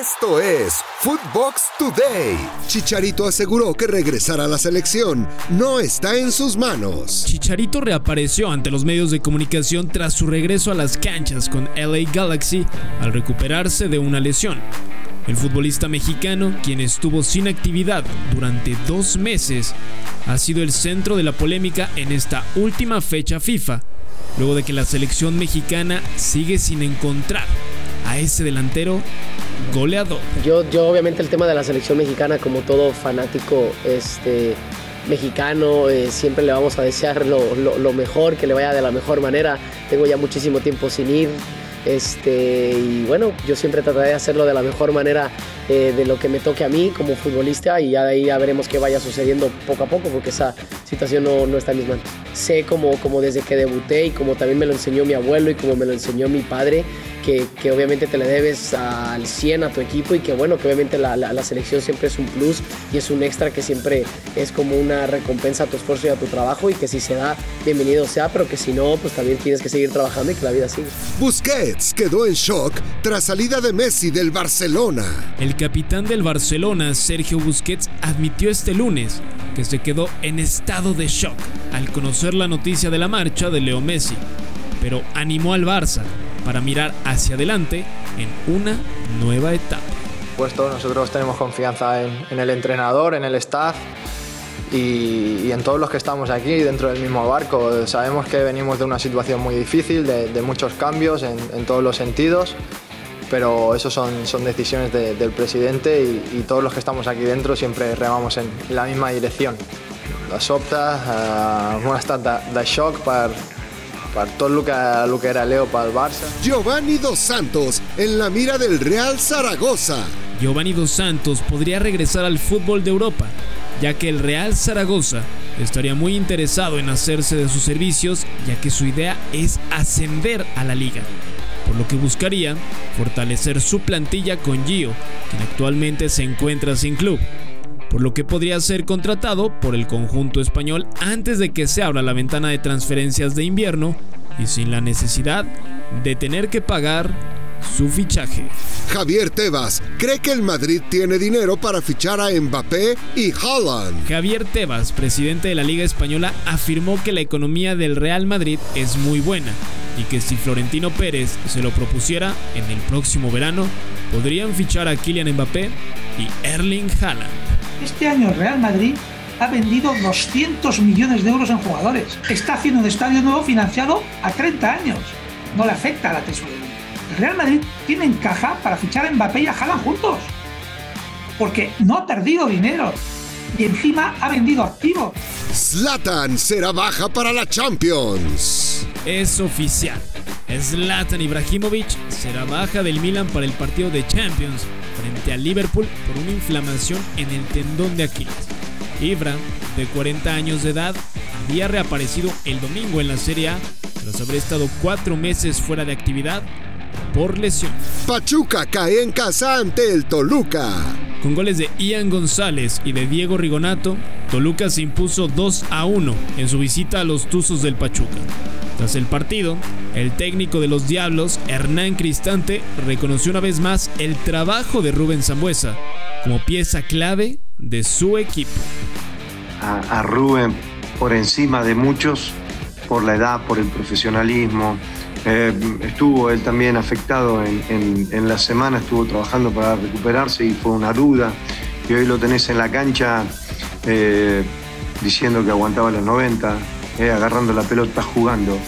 Esto es Footbox Today. Chicharito aseguró que regresar a la selección no está en sus manos. Chicharito reapareció ante los medios de comunicación tras su regreso a las canchas con LA Galaxy al recuperarse de una lesión. El futbolista mexicano, quien estuvo sin actividad durante dos meses, ha sido el centro de la polémica en esta última fecha FIFA, luego de que la selección mexicana sigue sin encontrar a ese delantero goleador. Yo, yo obviamente el tema de la selección mexicana, como todo fanático este, mexicano, eh, siempre le vamos a desear lo, lo, mejor, que le vaya de la mejor manera. Tengo ya muchísimo tiempo sin ir. Este, y bueno, yo siempre trataré de hacerlo de la mejor manera eh, de lo que me toque a mí como futbolista y ya de ahí ya veremos qué vaya sucediendo poco a poco porque esa situación no, no está en mis manos. Sé como, como desde que debuté y como también me lo enseñó mi abuelo y como me lo enseñó mi padre, que, obviamente te le debes al 100 a tu equipo y que bueno, que obviamente la, la, selección siempre es un plus y es un extra que siempre es como una recompensa a tu esfuerzo y a tu trabajo y que si se da, bienvenido sea, pero que si no, pues también tienes que seguir trabajando y que la vida sigue. Busquets quedó en shock tras salida de Messi del Barcelona. El capitán del Barcelona, Sergio Busquets, admitió este lunes que se quedó en estado de shock al conocer la noticia de la marcha de Leo Messi, pero animó al Barça para mirar hacia adelante en una nueva etapa. Puesto, nosotros tenemos confianza en, el entrenador, en el staff y, en todos los que estamos aquí dentro del mismo barco. Sabemos que venimos de una situación muy difícil, de, muchos cambios en, todos los sentidos, pero eso son, son decisiones del presidente y, todos los que estamos aquí dentro siempre remamos en la misma dirección. La sopta, uh, una de shock para para todo lo que, lo que era Leo para el Barça. Giovanni Dos Santos en la mira del Real Zaragoza. Giovanni Dos Santos podría regresar al fútbol de Europa, ya que el Real Zaragoza estaría muy interesado en hacerse de sus servicios, ya que su idea es ascender a la liga, por lo que buscaría fortalecer su plantilla con Gio, quien actualmente se encuentra sin club por lo que podría ser contratado por el conjunto español antes de que se abra la ventana de transferencias de invierno y sin la necesidad de tener que pagar su fichaje. Javier Tebas cree que el Madrid tiene dinero para fichar a Mbappé y Haaland. Javier Tebas, presidente de la Liga Española, afirmó que la economía del Real Madrid es muy buena y que si Florentino Pérez se lo propusiera en el próximo verano, podrían fichar a Kylian Mbappé y Erling Haaland. Este año el Real Madrid ha vendido 200 millones de euros en jugadores. Está haciendo un estadio nuevo financiado a 30 años. No le afecta a la tesorería. Real Madrid tiene en caja para fichar a Mbappé y a Haaland juntos. Porque no ha perdido dinero. Y encima ha vendido activos. Zlatan será baja para la Champions. Es oficial. Zlatan Ibrahimovic será baja del Milan para el partido de Champions frente a Liverpool por una inflamación en el tendón de Aquiles. Ibra, de 40 años de edad, había reaparecido el domingo en la Serie A tras haber estado cuatro meses fuera de actividad por lesión. Pachuca cae en casa ante el Toluca. Con goles de Ian González y de Diego Rigonato, Toluca se impuso 2 a 1 en su visita a los Tuzos del Pachuca. Tras el partido, el técnico de los Diablos, Hernán Cristante, reconoció una vez más el trabajo de Rubén Zambuesa como pieza clave de su equipo. A, Rubén por encima de muchos, por la edad, por el profesionalismo. Eh, estuvo él también afectado en, la semana, estuvo trabajando para recuperarse y fue una duda. Y hoy lo tenés en la cancha eh, diciendo que aguantaba los 90, eh, agarrando la pelota, jugando,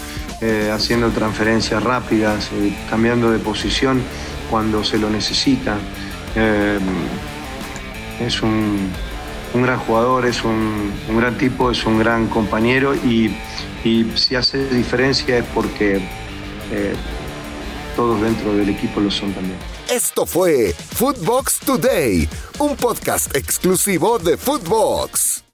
haciendo transferencias rápidas, cambiando de posición cuando se lo necesita. es un, gran jugador, es un, gran tipo, es un gran compañero y si hace diferencia es porque todos dentro del equipo lo son también. Esto fue Footbox Today, un podcast exclusivo de Footbox.